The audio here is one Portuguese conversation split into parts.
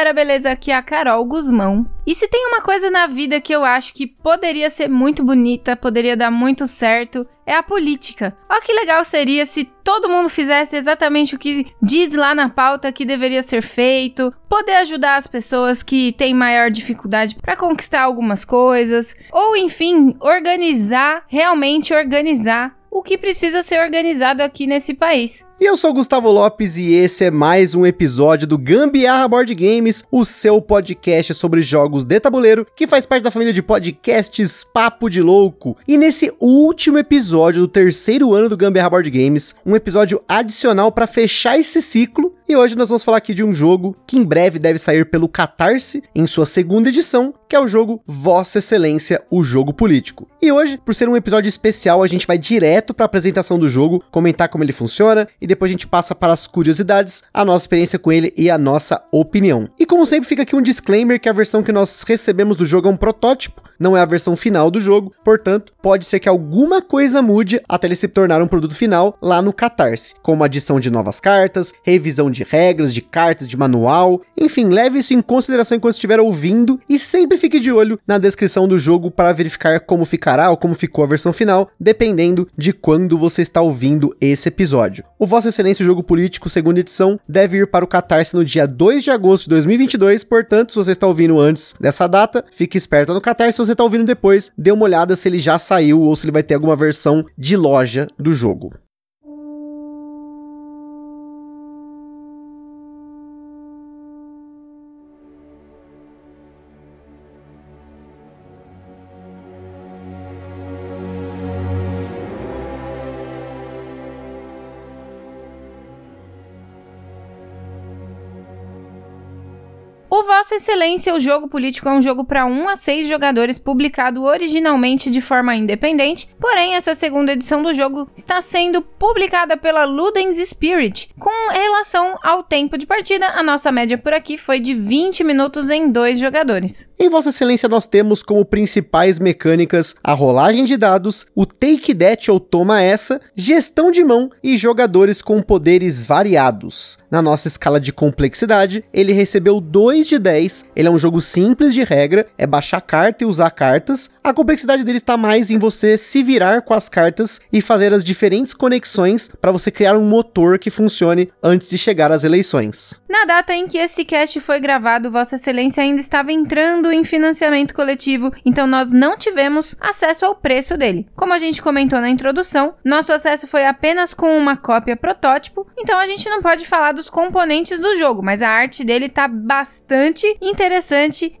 Galera, beleza? Aqui é a Carol Guzmão. E se tem uma coisa na vida que eu acho que poderia ser muito bonita, poderia dar muito certo, é a política. Olha que legal seria se todo mundo fizesse exatamente o que diz lá na pauta que deveria ser feito, poder ajudar as pessoas que têm maior dificuldade para conquistar algumas coisas, ou enfim, organizar, realmente organizar o que precisa ser organizado aqui nesse país. E eu sou Gustavo Lopes e esse é mais um episódio do Gambiarra Board Games, o seu podcast sobre jogos de tabuleiro, que faz parte da família de podcasts Papo de Louco. E nesse último episódio do terceiro ano do Gambiarra Board Games, um episódio adicional para fechar esse ciclo, e hoje nós vamos falar aqui de um jogo que em breve deve sair pelo Catarse em sua segunda edição, que é o jogo Vossa Excelência, o jogo político. E hoje, por ser um episódio especial, a gente vai direto para a apresentação do jogo, comentar como ele funciona e depois a gente passa para as curiosidades, a nossa experiência com ele e a nossa opinião. E como sempre, fica aqui um disclaimer que a versão que nós recebemos do jogo é um protótipo, não é a versão final do jogo, portanto, pode ser que alguma coisa mude até ele se tornar um produto final lá no Catarse, como adição de novas cartas, revisão de regras, de cartas, de manual, enfim, leve isso em consideração enquanto estiver ouvindo e sempre fique de olho na descrição do jogo para verificar como ficará ou como ficou a versão final, dependendo de quando você está ouvindo esse episódio. O Vossa Excelência Jogo Político, segunda edição, deve ir para o Catarse no dia 2 de agosto de 2022, portanto, se você está ouvindo antes dessa data, fique esperto no Catarse, se você está ouvindo depois, dê uma olhada se ele já saiu ou se ele vai ter alguma versão de loja do jogo. O Vossa Excelência, o jogo político é um jogo para 1 a 6 jogadores, publicado originalmente de forma independente, porém essa segunda edição do jogo está sendo publicada pela Ludens Spirit. Com relação ao tempo de partida, a nossa média por aqui foi de 20 minutos em dois jogadores. Em Vossa Excelência, nós temos como principais mecânicas a rolagem de dados, o take that ou toma essa, gestão de mão e jogadores com poderes variados. Na nossa escala de complexidade, ele recebeu 2 de 10. Ele é um jogo simples de regra, é baixar carta e usar cartas. A complexidade dele está mais em você se virar com as cartas e fazer as diferentes conexões para você criar um motor que funcione antes de chegar às eleições. Na data em que esse cast foi gravado, Vossa Excelência ainda estava entrando em financiamento coletivo, então nós não tivemos acesso ao preço dele. Como a gente comentou na introdução, nosso acesso foi apenas com uma cópia protótipo, então a gente não pode falar dos componentes do jogo, mas a arte dele tá bastante interessante.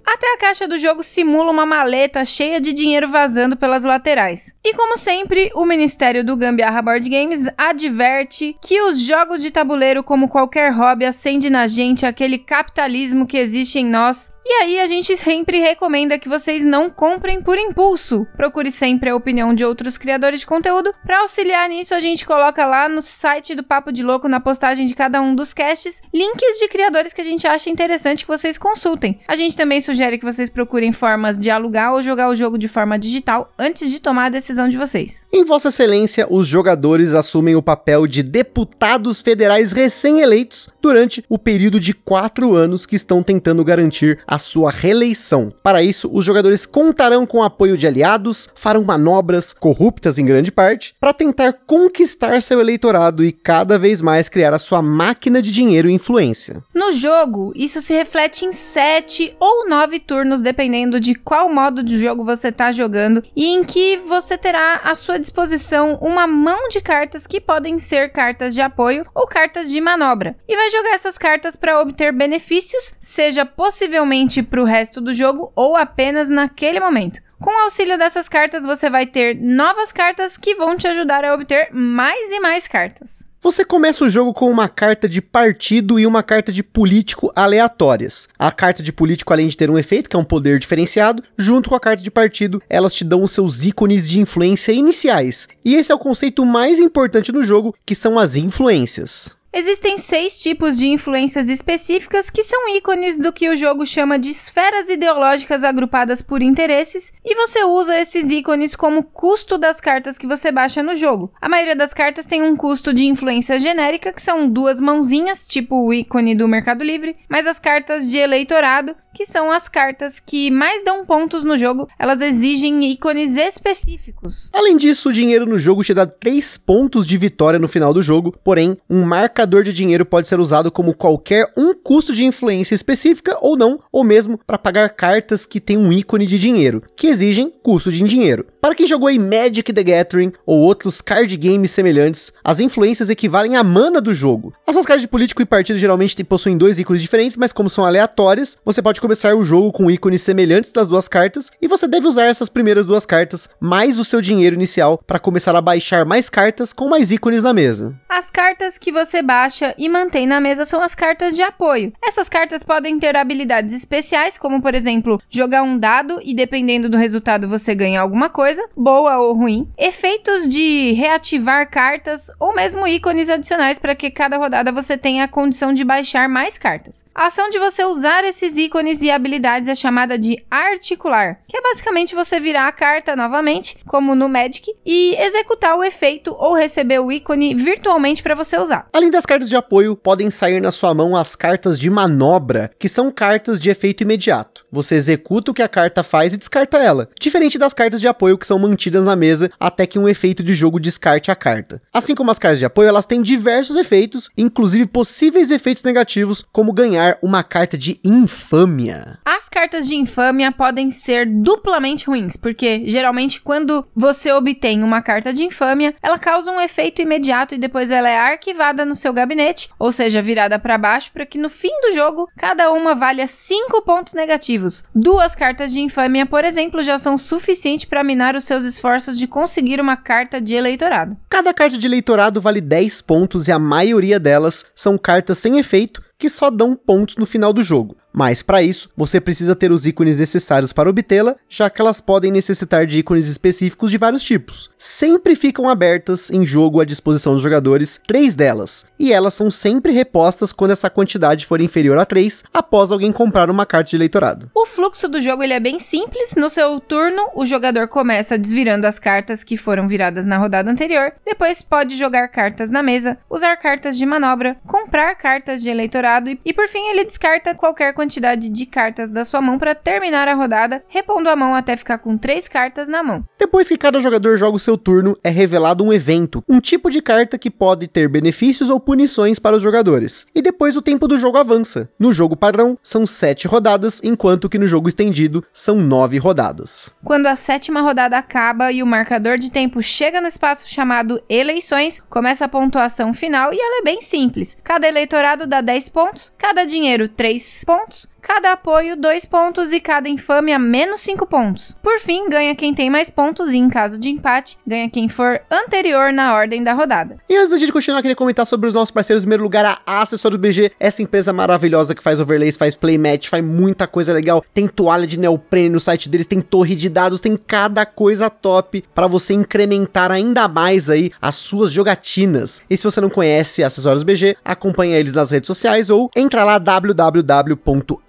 Até a caixa do jogo simula uma maleta cheia de dinheiro vazando pelas laterais. E como sempre, o Ministério do Gambiarra Board Games adverte que os jogos de tabuleiro, como qualquer hobby, acende na gente aquele capitalismo que existe em nós e aí a gente sempre recomenda que vocês não comprem por impulso. Procure sempre a opinião de outros criadores de conteúdo. Para auxiliar nisso, a gente coloca lá no site do Papo de Louco, na postagem de cada um dos casts, links de criadores que a gente acha interessante que vocês consultem. A gente também sugere que vocês procurem formas de alugar ou jogar o jogo de forma digital antes de tomar a decisão de vocês. Em Vossa Excelência, os jogadores assumem o papel de deputados federais recém-eleitos durante o período de quatro anos que estão tentando garantir a sua reeleição. Para isso, os jogadores contarão com o apoio de aliados, farão manobras corruptas em grande parte, para tentar conquistar seu eleitorado e cada vez mais criar a sua máquina de dinheiro e influência. No jogo, isso se reflete em 7 ou 9 turnos, dependendo de qual modo de jogo você está jogando, e em que você terá à sua disposição uma mão de cartas que podem ser cartas de apoio ou cartas de manobra, e vai jogar essas cartas para obter benefícios, seja possivelmente para o resto do jogo ou apenas naquele momento. Com o auxílio dessas cartas, você vai ter novas cartas que vão te ajudar a obter mais e mais cartas. Você começa o jogo com uma carta de partido e uma carta de político aleatórias. A carta de político, além de ter um efeito, que é um poder diferenciado, junto com a carta de partido, elas te dão os seus ícones de influência iniciais. E esse é o conceito mais importante do jogo, que são as influências. Existem seis tipos de influências específicas que são ícones do que o jogo chama de esferas ideológicas agrupadas por interesses, e você usa esses ícones como custo das cartas que você baixa no jogo. A maioria das cartas tem um custo de influência genérica, que são duas mãozinhas, tipo o ícone do Mercado Livre, mas as cartas de eleitorado que são as cartas que mais dão pontos no jogo, elas exigem ícones específicos. Além disso, o dinheiro no jogo te dá 3 pontos de vitória no final do jogo, porém, um marcador de dinheiro pode ser usado como qualquer um custo de influência específica ou não, ou mesmo para pagar cartas que têm um ícone de dinheiro, que exigem custo de dinheiro. Para quem jogou em Magic the Gathering ou outros card games semelhantes, as influências equivalem à mana do jogo. As suas cartas de político e partido geralmente possuem dois ícones diferentes, mas como são aleatórias, você pode começar o jogo com ícones semelhantes das duas cartas e você deve usar essas primeiras duas cartas mais o seu dinheiro inicial para começar a baixar mais cartas com mais ícones na mesa. As cartas que você baixa e mantém na mesa são as cartas de apoio. Essas cartas podem ter habilidades especiais, como por exemplo, jogar um dado e dependendo do resultado você ganha alguma coisa, boa ou ruim. Efeitos de reativar cartas ou mesmo ícones adicionais para que cada rodada você tenha a condição de baixar mais cartas. A ação de você usar esses ícones e habilidades é chamada de articular, que é basicamente você virar a carta novamente, como no Magic, e executar o efeito ou receber o ícone virtualmente para você usar. Além das cartas de apoio, podem sair na sua mão as cartas de manobra, que são cartas de efeito imediato. Você executa o que a carta faz e descarta ela, diferente das cartas de apoio que são mantidas na mesa até que um efeito de jogo descarte a carta. Assim como as cartas de apoio, elas têm diversos efeitos, inclusive possíveis efeitos negativos, como ganhar uma carta de infâmia. As cartas de infâmia podem ser duplamente ruins, porque geralmente quando você obtém uma carta de infâmia, ela causa um efeito imediato e depois ela é arquivada no seu gabinete, ou seja, virada para baixo, para que no fim do jogo cada uma valha 5 pontos negativos. Duas cartas de infâmia, por exemplo, já são suficientes para minar os seus esforços de conseguir uma carta de eleitorado. Cada carta de eleitorado vale 10 pontos e a maioria delas são cartas sem efeito que só dão pontos no final do jogo. Mas para isso, você precisa ter os ícones necessários para obtê-la, já que elas podem necessitar de ícones específicos de vários tipos. Sempre ficam abertas em jogo à disposição dos jogadores três delas, e elas são sempre repostas quando essa quantidade for inferior a 3 após alguém comprar uma carta de eleitorado. O fluxo do jogo ele é bem simples. No seu turno, o jogador começa desvirando as cartas que foram viradas na rodada anterior, depois pode jogar cartas na mesa, usar cartas de manobra, comprar cartas de eleitorado e, e por fim ele descarta qualquer quantidade de cartas da sua mão para terminar a rodada, repondo a mão até ficar com três cartas na mão. Depois que cada jogador joga o seu turno, é revelado um evento, um tipo de carta que pode ter benefícios ou punições para os jogadores. E depois o tempo do jogo avança. No jogo padrão, são sete rodadas, enquanto que no jogo estendido são nove rodadas. Quando a sétima rodada acaba e o marcador de tempo chega no espaço chamado eleições, começa a pontuação final e ela é bem simples. Cada eleitorado dá 10 pontos cada dinheiro 3 pontos, out cada apoio 2 pontos e cada infâmia menos 5 pontos. Por fim, ganha quem tem mais pontos e, em caso de empate, ganha quem for anterior na ordem da rodada. E antes da gente continuar, queria comentar sobre os nossos parceiros. Em primeiro lugar, a Acessório BG, essa empresa maravilhosa que faz overlays, faz playmatch, faz muita coisa legal. Tem toalha de neoprene no site deles, tem torre de dados, tem cada coisa top para você incrementar ainda mais aí as suas jogatinas. E se você não conhece Acessórios BG, acompanha eles nas redes sociais ou entra lá www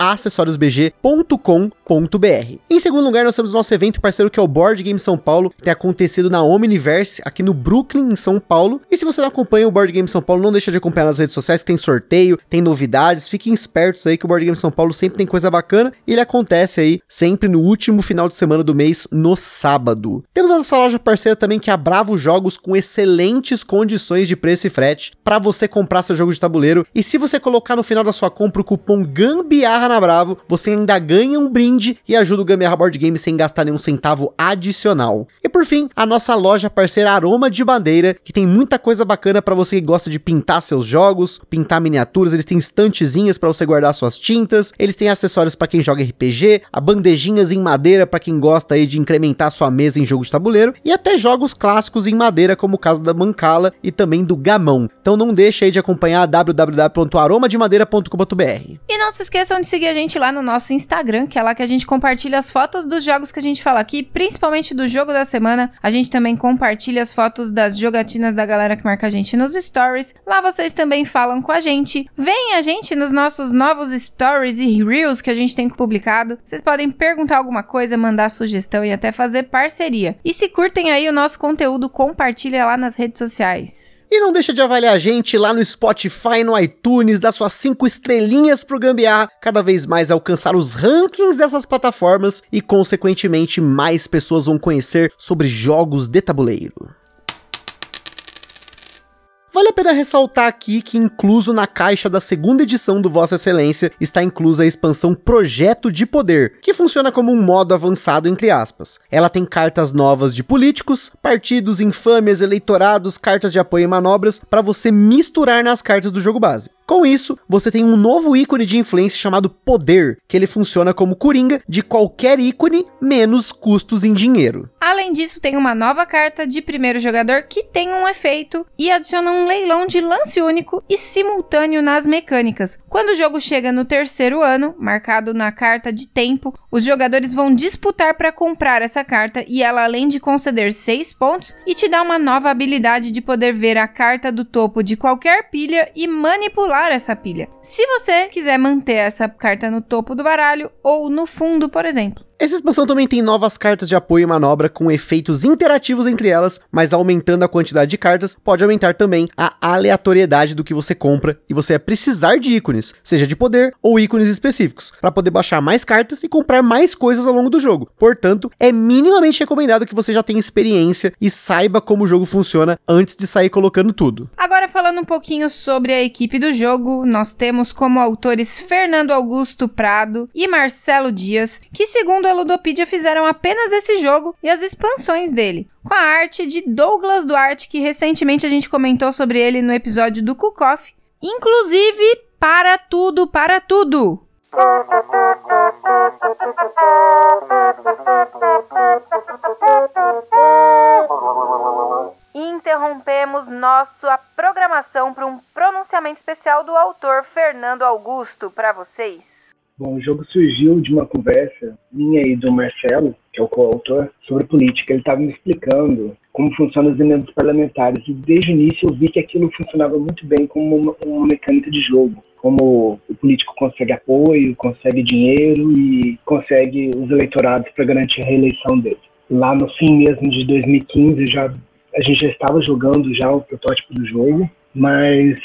acessoriosbg.com.br. Em segundo lugar, nós temos o nosso evento parceiro que é o Board Game São Paulo, que tem acontecido na Omniverse, aqui no Brooklyn, em São Paulo. E se você não acompanha o Board Game São Paulo, não deixa de acompanhar nas redes sociais, tem sorteio, tem novidades, fiquem espertos aí que o Board Game São Paulo sempre tem coisa bacana e ele acontece aí sempre no último final de semana do mês, no sábado. Temos a nossa loja parceira também que é a Bravo Jogos com excelentes condições de preço e frete para você comprar seu jogo de tabuleiro. E se você colocar no final da sua compra o cupom GAMBIARRA na Bravo, você ainda ganha um brinde e ajuda o Gambiarra Board Game sem gastar nenhum centavo adicional. E por fim, a nossa loja parceira Aroma de Bandeira, que tem muita coisa bacana para você que gosta de pintar seus jogos, pintar miniaturas, eles têm estantezinhas para você guardar suas tintas, eles têm acessórios para quem joga RPG, a bandejinhas em madeira para quem gosta aí de incrementar sua mesa em jogo de tabuleiro e até jogos clássicos em madeira como o caso da Mancala e também do Gamão. Então não deixe aí de acompanhar www.aromademadeira.com.br. E não se esqueçam de seguir seguir a gente lá no nosso Instagram, que é lá que a gente compartilha as fotos dos jogos que a gente fala aqui, principalmente do jogo da semana. A gente também compartilha as fotos das jogatinas da galera que marca a gente nos stories. Lá vocês também falam com a gente. Vem a gente nos nossos novos stories e reels que a gente tem publicado. Vocês podem perguntar alguma coisa, mandar sugestão e até fazer parceria. E se curtem aí o nosso conteúdo, compartilha lá nas redes sociais. E não deixa de avaliar a gente lá no Spotify, no iTunes, dar suas cinco estrelinhas pro Gambiarra, cada vez mais alcançar os rankings dessas plataformas e, consequentemente, mais pessoas vão conhecer sobre jogos de tabuleiro. Vale a pena ressaltar aqui que, incluso na caixa da segunda edição do Vossa Excelência, está inclusa a expansão Projeto de Poder, que funciona como um modo avançado entre aspas. Ela tem cartas novas de políticos, partidos, infâmias, eleitorados, cartas de apoio e manobras para você misturar nas cartas do jogo base. Com isso, você tem um novo ícone de influência chamado Poder, que ele funciona como coringa de qualquer ícone menos custos em dinheiro. Além disso, tem uma nova carta de primeiro jogador que tem um efeito e adiciona um leilão de lance único e simultâneo nas mecânicas. Quando o jogo chega no terceiro ano, marcado na carta de tempo, os jogadores vão disputar para comprar essa carta e ela, além de conceder 6 pontos, e te dá uma nova habilidade de poder ver a carta do topo de qualquer pilha e manipular essa pilha. Se você quiser manter essa carta no topo do baralho ou no fundo, por exemplo. Essa expansão também tem novas cartas de apoio e manobra com efeitos interativos entre elas, mas aumentando a quantidade de cartas, pode aumentar também a aleatoriedade do que você compra e você vai precisar de ícones, seja de poder ou ícones específicos, para poder baixar mais cartas e comprar mais coisas ao longo do jogo. Portanto, é minimamente recomendado que você já tenha experiência e saiba como o jogo funciona antes de sair colocando tudo. Agora falando um pouquinho sobre a equipe do jogo, nós temos como autores Fernando Augusto Prado e Marcelo Dias, que segundo a Ludopedia fizeram apenas esse jogo e as expansões dele, com a arte de Douglas Duarte, que recentemente a gente comentou sobre ele no episódio do Kukoff, inclusive para tudo, para tudo. Interrompemos nossa programação para um pronunciamento especial do autor Fernando Augusto para vocês. Bom, o jogo surgiu de uma conversa minha e do Marcelo, que é o coautor, sobre política. Ele estava me explicando como funcionam os emendas parlamentares e desde o início eu vi que aquilo funcionava muito bem como uma, uma mecânica de jogo. Como o político consegue apoio, consegue dinheiro e consegue os eleitorados para garantir a reeleição dele. Lá no fim mesmo de 2015 já a gente já estava jogando já o protótipo do jogo, mas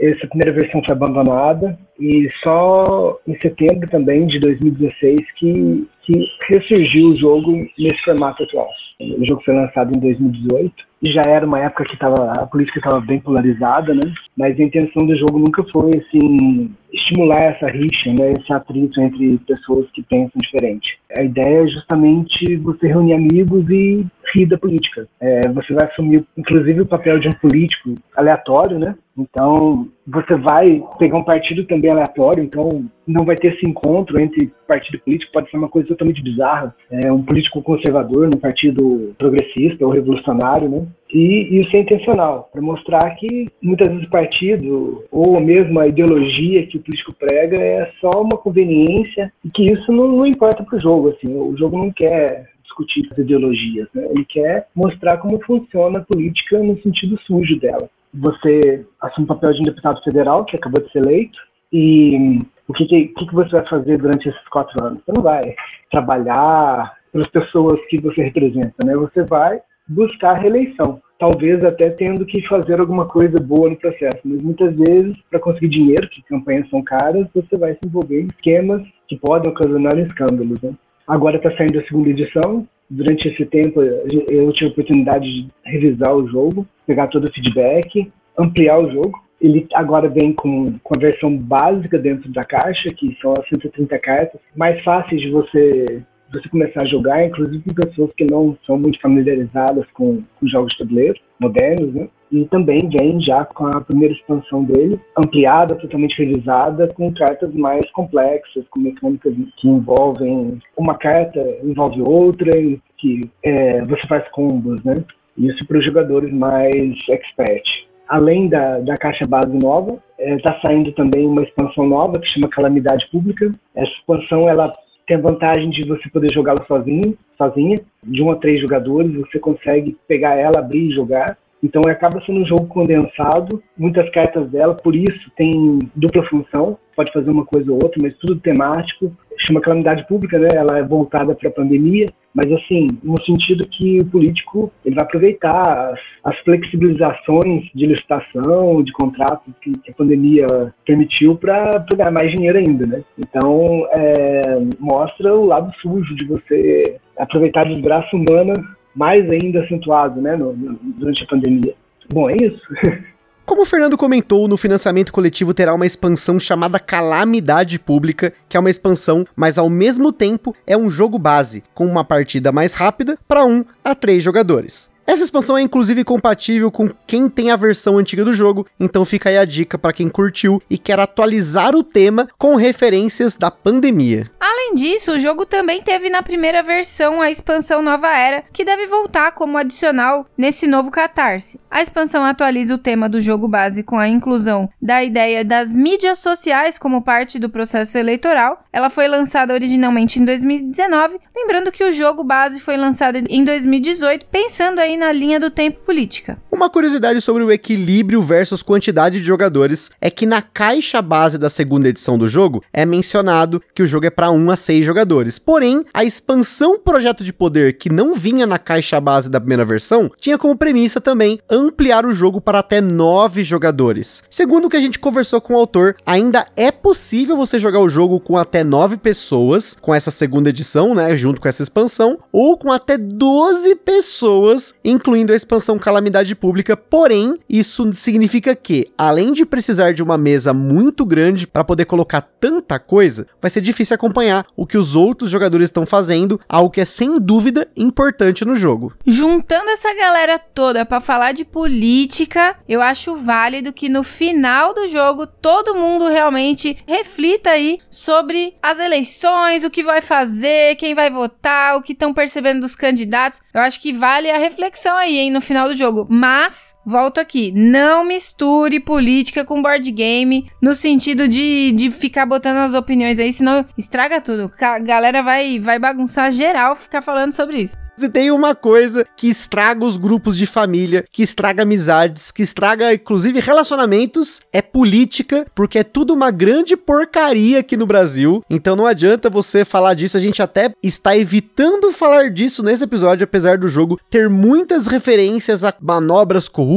essa primeira versão foi abandonada e só em setembro também de 2016 que, que ressurgiu o jogo nesse formato atual. O jogo foi lançado em 2018 e já era uma época que tava, a política estava bem polarizada, né? Mas a intenção do jogo nunca foi assim estimular essa rixa, né? Esse atrito entre pessoas que pensam diferente. A ideia é justamente você reunir amigos e rir da política. É, você vai assumir, inclusive, o papel de um político aleatório, né? Então, você vai pegar um partido também aleatório, então não vai ter esse encontro entre partido político, pode ser uma coisa totalmente bizarra. É um político conservador num partido progressista ou revolucionário, né? E isso é intencional, para mostrar que muitas vezes o partido ou mesmo a ideologia que o político prega é só uma conveniência e que isso não, não importa para o jogo. Assim, o jogo não quer discutir as ideologias, né? ele quer mostrar como funciona a política no sentido sujo dela você assume o papel de um deputado federal, que acabou de ser eleito, e o que, que, que você vai fazer durante esses quatro anos? Você não vai trabalhar pelas pessoas que você representa, né? Você vai buscar reeleição, talvez até tendo que fazer alguma coisa boa no processo, mas muitas vezes, para conseguir dinheiro, que campanhas são caras, você vai se envolver em esquemas que podem ocasionar escândalos, né? Agora está saindo a segunda edição, durante esse tempo eu tive a oportunidade de revisar o jogo, pegar todo o feedback, ampliar o jogo. Ele agora vem com, com a versão básica dentro da caixa, que são as 130 cartas, mais fáceis de você você começar a jogar, inclusive com pessoas que não são muito familiarizadas com, com jogos de tabuleiro modernos, né? E também vem já com a primeira expansão dele, ampliada, totalmente revisada, com cartas mais complexas, com mecânicas que envolvem uma carta, envolve outra, que é, você faz combos, né? Isso para os jogadores mais expert. além da, da caixa base nova, está é, saindo também uma expansão nova que chama Calamidade Pública. Essa expansão ela tem a vantagem de você poder jogá-la sozinho, sozinha, de um a três jogadores, você consegue pegar ela, abrir e jogar. Então acaba sendo um jogo condensado, muitas cartas dela, por isso tem dupla função, pode fazer uma coisa ou outra, mas tudo temático. Chama calamidade pública, né? Ela é voltada para a pandemia, mas assim, no sentido que o político ele vai aproveitar as, as flexibilizações de licitação, de contratos que, que a pandemia permitiu para ganhar mais dinheiro ainda, né? Então, é, mostra o lado sujo de você aproveitar a desgraça humana mais ainda acentuado, né, no, no, durante a pandemia. Bom, é isso. Como o Fernando comentou, no financiamento coletivo terá uma expansão chamada Calamidade Pública, que é uma expansão, mas ao mesmo tempo é um jogo base, com uma partida mais rápida para um a três jogadores. Essa expansão é inclusive compatível com quem tem a versão antiga do jogo, então fica aí a dica para quem curtiu e quer atualizar o tema com referências da pandemia. Além disso, o jogo também teve na primeira versão a expansão Nova Era, que deve voltar como adicional nesse novo Catarse. A expansão atualiza o tema do jogo base com a inclusão da ideia das mídias sociais como parte do processo eleitoral. Ela foi lançada originalmente em 2019, lembrando que o jogo base foi lançado em 2018, pensando aí na linha do tempo política. Uma curiosidade sobre o equilíbrio versus quantidade de jogadores é que na caixa base da segunda edição do jogo é mencionado que o jogo é para 1 a 6 jogadores. Porém, a expansão Projeto de Poder, que não vinha na caixa base da primeira versão, tinha como premissa também ampliar o jogo para até 9 jogadores. Segundo o que a gente conversou com o autor, ainda é possível você jogar o jogo com até 9 pessoas, com essa segunda edição, né, junto com essa expansão, ou com até 12 pessoas incluindo a expansão Calamidade Pública. Porém, isso significa que, além de precisar de uma mesa muito grande para poder colocar tanta coisa, vai ser difícil acompanhar o que os outros jogadores estão fazendo, algo que é sem dúvida importante no jogo. Juntando essa galera toda para falar de política, eu acho válido que no final do jogo todo mundo realmente reflita aí sobre as eleições, o que vai fazer, quem vai votar, o que estão percebendo dos candidatos. Eu acho que vale a reflexão reflexão aí, hein, no final do jogo. Mas, volto aqui, não misture política com board game no sentido de, de ficar botando as opiniões aí, senão estraga tudo. A galera vai, vai bagunçar geral ficar falando sobre isso. Se tem uma coisa que estraga os grupos de família, que estraga amizades, que estraga inclusive relacionamentos, é política, porque é tudo uma grande porcaria aqui no Brasil. Então não adianta você falar disso, a gente até está evitando falar disso nesse episódio, apesar do jogo ter muitas referências a manobras corruptas,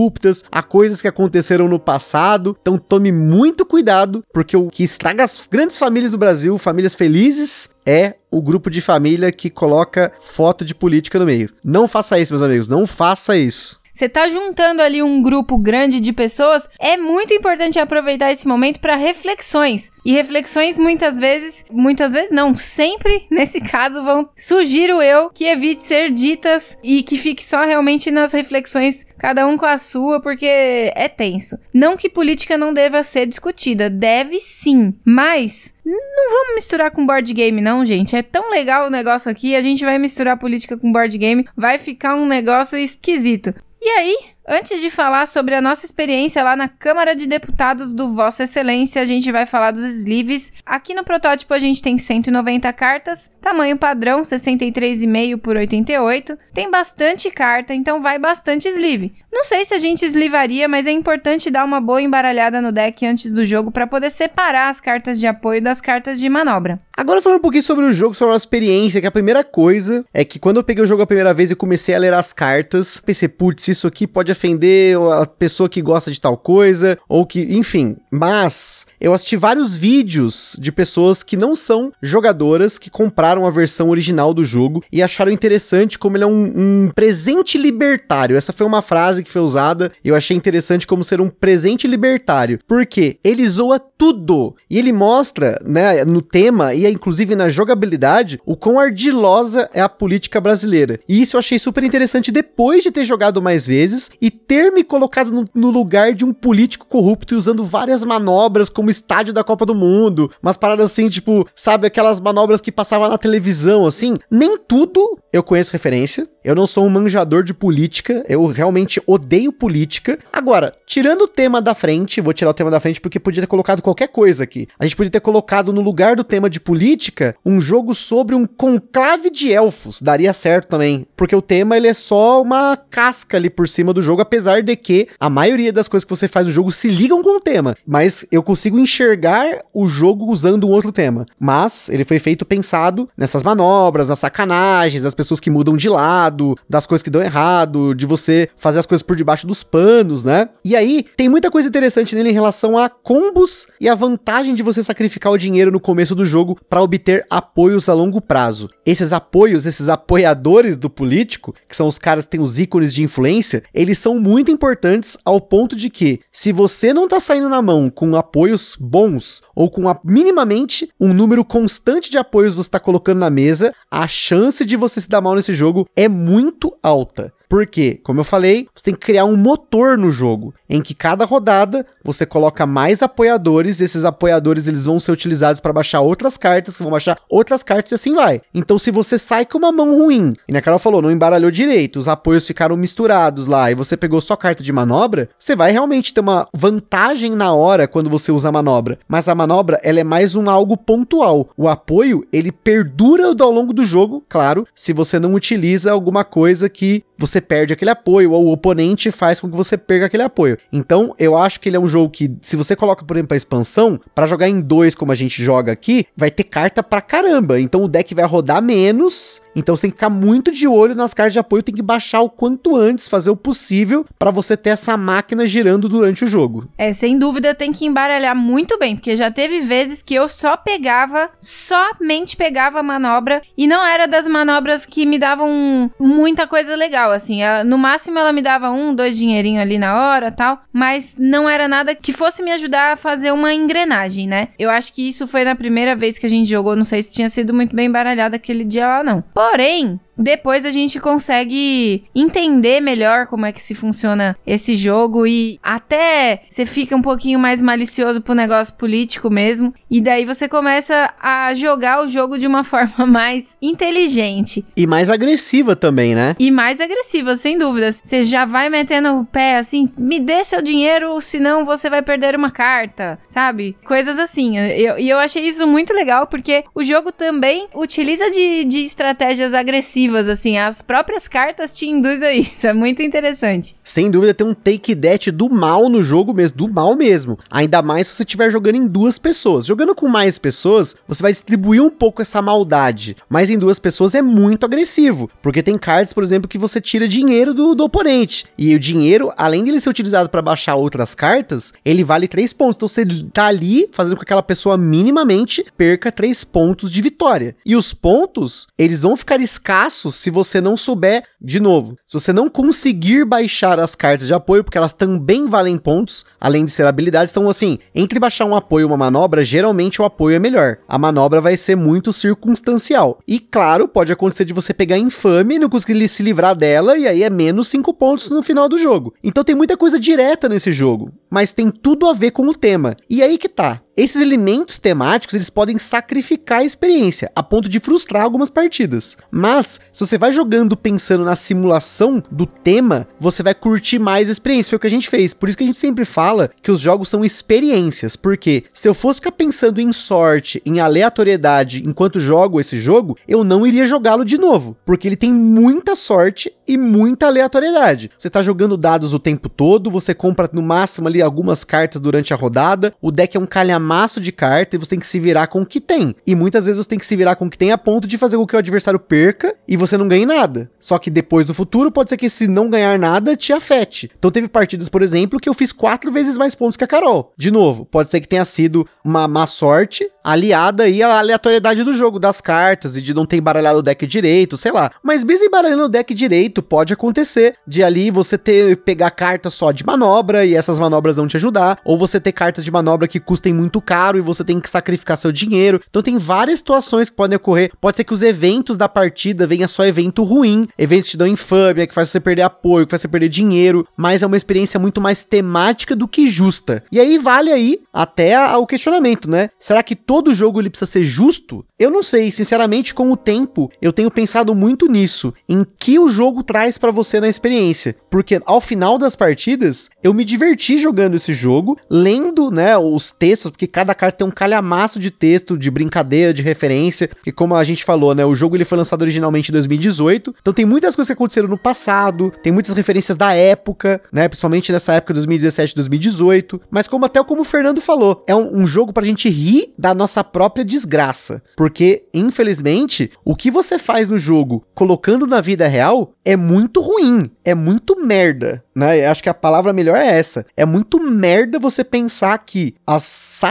a coisas que aconteceram no passado. Então tome muito cuidado, porque o que estraga as grandes famílias do Brasil, famílias felizes, é o grupo de família que coloca foto de política no meio. Não faça isso, meus amigos, não faça isso você tá juntando ali um grupo grande de pessoas, é muito importante aproveitar esse momento para reflexões. E reflexões muitas vezes, muitas vezes não, sempre nesse caso vão sugiro eu que evite ser ditas e que fique só realmente nas reflexões, cada um com a sua, porque é tenso. Não que política não deva ser discutida, deve sim, mas não vamos misturar com board game, não, gente. É tão legal o negócio aqui. A gente vai misturar política com board game. Vai ficar um negócio esquisito. E aí, antes de falar sobre a nossa experiência lá na Câmara de Deputados do Vossa Excelência, a gente vai falar dos sleeves. Aqui no protótipo a gente tem 190 cartas, tamanho padrão 63,5 por 88. Tem bastante carta, então vai bastante sleeve. Não sei se a gente eslivaria, mas é importante dar uma boa embaralhada no deck antes do jogo para poder separar as cartas de apoio das cartas de manobra. Agora falando um pouquinho sobre o jogo, sobre a experiência, que a primeira coisa é que quando eu peguei o jogo a primeira vez e comecei a ler as cartas, pensei, putz, isso aqui pode ofender a pessoa que gosta de tal coisa, ou que, enfim. Mas eu assisti vários vídeos de pessoas que não são jogadoras, que compraram a versão original do jogo e acharam interessante como ele é um, um presente libertário. Essa foi uma frase que foi usada eu achei interessante como ser um presente libertário. Porque ele zoa tudo. E ele mostra, né, no tema e inclusive na jogabilidade, o quão ardilosa é a política brasileira. E isso eu achei super interessante depois de ter jogado mais vezes e ter me colocado no, no lugar de um político corrupto e usando várias manobras como estádio da Copa do Mundo, umas paradas assim, tipo, sabe, aquelas manobras que passavam na televisão, assim. Nem tudo eu conheço referência. Eu não sou um manjador de política, eu realmente odeio política. Agora, tirando o tema da frente, vou tirar o tema da frente porque podia ter colocado qualquer coisa aqui. A gente podia ter colocado no lugar do tema de política um jogo sobre um conclave de elfos. Daria certo também, porque o tema ele é só uma casca ali por cima do jogo, apesar de que a maioria das coisas que você faz no jogo se ligam com o tema. Mas eu consigo enxergar o jogo usando um outro tema. Mas ele foi feito pensado nessas manobras, nas sacanagens, das pessoas que mudam de lado, das coisas que dão errado, de você fazer as coisas por debaixo dos panos, né? E aí, tem muita coisa interessante nele em relação a combos e a vantagem de você sacrificar o dinheiro no começo do jogo para obter apoios a longo prazo. Esses apoios, esses apoiadores do político, que são os caras que têm os ícones de influência, eles são muito importantes ao ponto de que, se você não tá saindo na mão com apoios bons ou com a, minimamente um número constante de apoios você tá colocando na mesa, a chance de você se dar mal nesse jogo é muito alta. Porque, como eu falei, você tem que criar um motor no jogo, em que cada rodada você coloca mais apoiadores, e esses apoiadores eles vão ser utilizados para baixar outras cartas, que vão baixar outras cartas e assim vai. Então, se você sai com uma mão ruim, e na Carol falou, não embaralhou direito, os apoios ficaram misturados lá, e você pegou só carta de manobra, você vai realmente ter uma vantagem na hora quando você usa a manobra. Mas a manobra, ela é mais um algo pontual. O apoio, ele perdura ao longo do jogo, claro, se você não utiliza alguma coisa que você perde aquele apoio, ou o oponente faz com que você perca aquele apoio. Então, eu acho que ele é um jogo que, se você coloca, por exemplo, a expansão, para jogar em dois, como a gente joga aqui, vai ter carta pra caramba. Então, o deck vai rodar menos. Então, você tem que ficar muito de olho nas cartas de apoio, tem que baixar o quanto antes, fazer o possível para você ter essa máquina girando durante o jogo. É, sem dúvida, tem que embaralhar muito bem, porque já teve vezes que eu só pegava, somente pegava a manobra, e não era das manobras que me davam muita coisa legal assim. Ela, no máximo ela me dava um, dois dinheirinho ali na hora tal, mas não era nada que fosse me ajudar a fazer uma engrenagem, né? Eu acho que isso foi na primeira vez que a gente jogou, não sei se tinha sido muito bem baralhado aquele dia lá, não. Porém, depois a gente consegue entender melhor como é que se funciona esse jogo e até você fica um pouquinho mais malicioso pro negócio político mesmo. E daí você começa a jogar o jogo de uma forma mais inteligente. E mais agressiva também, né? E mais agressiva, sem dúvidas. Você já vai metendo o pé assim, me dê seu dinheiro, senão você vai perder uma carta, sabe? Coisas assim. E eu, eu achei isso muito legal porque o jogo também utiliza de, de estratégias agressivas assim. As próprias cartas te induzem a isso. É muito interessante. Sem dúvida, tem um take that do mal no jogo mesmo, do mal mesmo. Ainda mais se você estiver jogando em duas pessoas. Jogando com mais pessoas, você vai distribuir um pouco essa maldade. Mas em duas pessoas é muito agressivo. Porque tem cartas, por exemplo, que você tira dinheiro do, do oponente. E o dinheiro, além de ele ser utilizado para baixar outras cartas, ele vale 3 pontos. Então você tá ali fazendo com que aquela pessoa minimamente perca 3 pontos de vitória. E os pontos, eles vão ficar escassos se você não souber, de novo, se você não conseguir baixar as cartas de apoio, porque elas também valem pontos, além de ser habilidades. Então, assim, entre baixar um apoio e uma manobra, geralmente o apoio é melhor. A manobra vai ser muito circunstancial. E claro, pode acontecer de você pegar infame e não conseguir se livrar dela, e aí é menos 5 pontos no final do jogo. Então tem muita coisa direta nesse jogo, mas tem tudo a ver com o tema. E aí que tá. Esses elementos temáticos, eles podem sacrificar a experiência, a ponto de frustrar algumas partidas. Mas, se você vai jogando pensando na simulação do tema, você vai curtir mais a experiência. Foi o que a gente fez. Por isso que a gente sempre fala que os jogos são experiências. Porque se eu fosse ficar pensando em sorte, em aleatoriedade enquanto jogo esse jogo, eu não iria jogá-lo de novo. Porque ele tem muita sorte e muita aleatoriedade. Você tá jogando dados o tempo todo, você compra no máximo ali algumas cartas durante a rodada, o deck é um calhamaço maço de carta e você tem que se virar com o que tem. E muitas vezes você tem que se virar com o que tem a ponto de fazer com que o adversário perca e você não ganhe nada. Só que depois do futuro pode ser que se não ganhar nada te afete. Então teve partidas, por exemplo, que eu fiz quatro vezes mais pontos que a Carol. De novo, pode ser que tenha sido uma má sorte aliada aí à aleatoriedade do jogo, das cartas e de não ter embaralhado o deck direito, sei lá. Mas mesmo embaralhando o deck direito, pode acontecer de ali você ter pegar cartas só de manobra e essas manobras não te ajudar, ou você ter cartas de manobra que custem muito muito caro e você tem que sacrificar seu dinheiro. Então tem várias situações que podem ocorrer. Pode ser que os eventos da partida venha só evento ruim, eventos que te dão infâmia, que faz você perder apoio, que faz você perder dinheiro, mas é uma experiência muito mais temática do que justa. E aí vale aí até o questionamento, né? Será que todo jogo ele precisa ser justo? Eu não sei, sinceramente, com o tempo, eu tenho pensado muito nisso, em que o jogo traz para você na experiência, porque ao final das partidas, eu me diverti jogando esse jogo, lendo, né, os textos, porque cada carta tem um calhamaço de texto, de brincadeira, de referência, e como a gente falou, né, o jogo ele foi lançado originalmente em 2018, então tem muitas coisas que aconteceram no passado, tem muitas referências da época, né, principalmente nessa época 2017, 2018, mas como até como o Fernando falou, é um, um jogo pra gente rir da nossa própria desgraça, porque infelizmente, o que você faz no jogo colocando na vida real é muito ruim, é muito merda, né? Acho que a palavra melhor é essa. É muito merda você pensar que as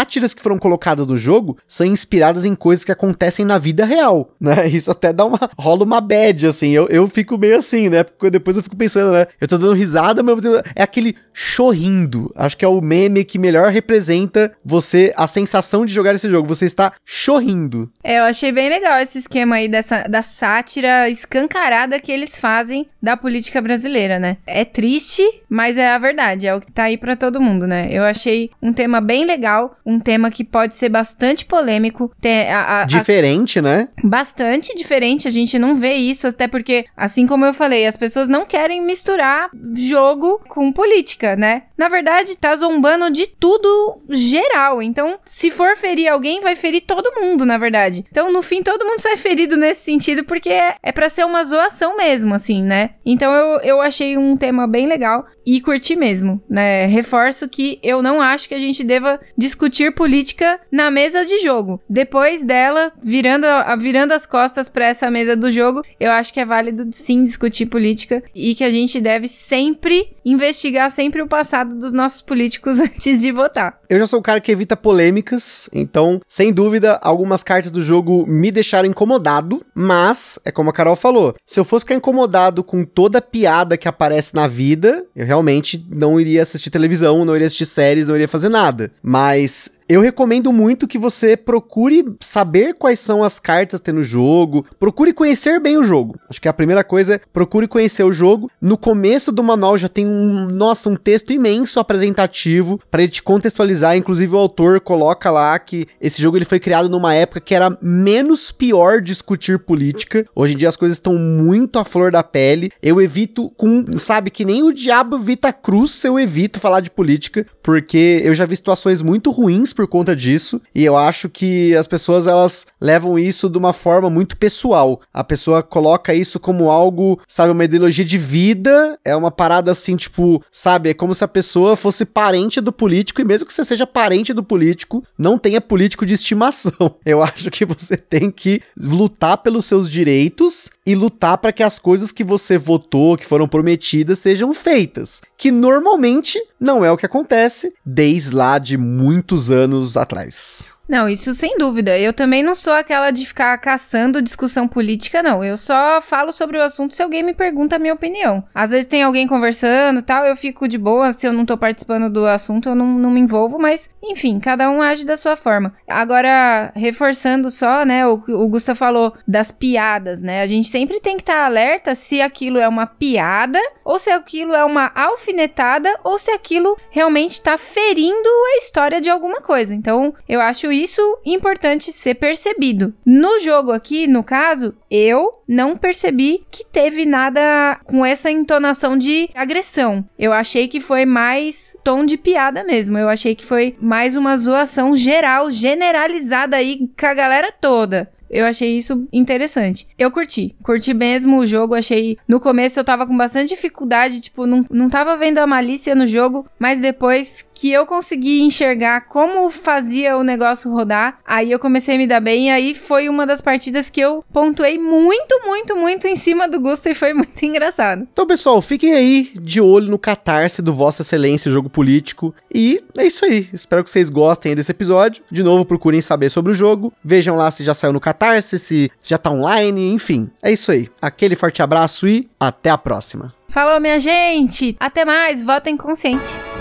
sátiras que foram colocadas no jogo são inspiradas em coisas que acontecem na vida real, né? Isso até dá uma rola uma bad assim. Eu, eu fico meio assim, né? Porque depois eu fico pensando, né? Eu tô dando risada, mas é aquele chorrindo. Acho que é o meme que melhor representa você a sensação de jogar esse jogo. Você está chorrindo. É, eu achei bem legal esse esquema aí dessa da sátira escancarada que eles fazem da política brasileira, né? É triste, mas é a verdade, é o que tá aí para todo mundo, né? Eu achei um tema bem legal, um tema que pode ser bastante polêmico, a, a, diferente, a... né? Bastante diferente, a gente não vê isso, até porque, assim como eu falei, as pessoas não querem misturar jogo com política, né? Na verdade, tá zombando de tudo geral. Então, se for ferir alguém, vai ferir todo mundo, na verdade. Então, no fim, todo mundo sai ferido nesse sentido, porque é, é para ser uma zoação mesmo, assim, né? Então, eu, eu achei um tema bem legal e curti mesmo, né? Reforço que eu não acho que a gente deva discutir política na mesa de jogo. Depois dela, virando, virando as costas para essa mesa do jogo, eu acho que é válido sim discutir política e que a gente deve sempre investigar sempre o passado dos nossos políticos antes de votar. Eu já sou um cara que evita polêmicas, então, sem dúvida, algumas cartas do jogo me deixaram incomodado, mas, é como a Carol falou, se eu fosse ficar incomodado com toda piada que aparece na vida, eu realmente não iria assistir televisão, não iria assistir séries, não iria fazer nada. Mas eu recomendo muito que você procure saber quais são as cartas que tem no jogo, procure conhecer bem o jogo. Acho que a primeira coisa é procure conhecer o jogo. No começo do manual já tem um, nossa, um texto imenso apresentativo para ele te contextualizar, inclusive o autor coloca lá que esse jogo ele foi criado numa época que era menos pior discutir política. Hoje em dia as coisas estão muito à flor da pele. Eu evito com, sabe, que nem o diabo evita a cruz, eu evito falar de política, porque eu já vi situações muito ruins por conta disso, e eu acho que as pessoas elas levam isso de uma forma muito pessoal. A pessoa coloca isso como algo, sabe, uma ideologia de vida, é uma parada assim, tipo, sabe, é como se a pessoa fosse parente do político, e mesmo que você seja parente do político, não tenha político de estimação. Eu acho que você tem que lutar pelos seus direitos e lutar para que as coisas que você votou, que foram prometidas, sejam feitas. Que normalmente não é o que acontece desde lá de muitos anos atrás. Não, isso sem dúvida. Eu também não sou aquela de ficar caçando discussão política, não. Eu só falo sobre o assunto se alguém me pergunta a minha opinião. Às vezes tem alguém conversando tal, eu fico de boa. Se eu não tô participando do assunto, eu não, não me envolvo, mas enfim, cada um age da sua forma. Agora, reforçando só, né, o, o Gustavo falou das piadas, né? A gente sempre tem que estar tá alerta se aquilo é uma piada, ou se aquilo é uma alfinetada, ou se aquilo realmente tá ferindo a história de alguma coisa. Então, eu acho isso importante ser percebido. No jogo aqui, no caso, eu não percebi que teve nada com essa entonação de agressão. Eu achei que foi mais tom de piada mesmo. Eu achei que foi mais uma zoação geral, generalizada aí com a galera toda. Eu achei isso interessante. Eu curti. Curti mesmo o jogo. Achei. No começo eu tava com bastante dificuldade. Tipo, não, não tava vendo a malícia no jogo. Mas depois que eu consegui enxergar como fazia o negócio rodar, aí eu comecei a me dar bem. E aí foi uma das partidas que eu pontuei muito, muito, muito em cima do Gusto. E foi muito engraçado. Então, pessoal, fiquem aí de olho no catarse do Vossa Excelência Jogo Político. E é isso aí. Espero que vocês gostem desse episódio. De novo, procurem saber sobre o jogo. Vejam lá se já saiu no catarse se já tá online, enfim. É isso aí. Aquele forte abraço e até a próxima. Falou, minha gente! Até mais, votem consciente.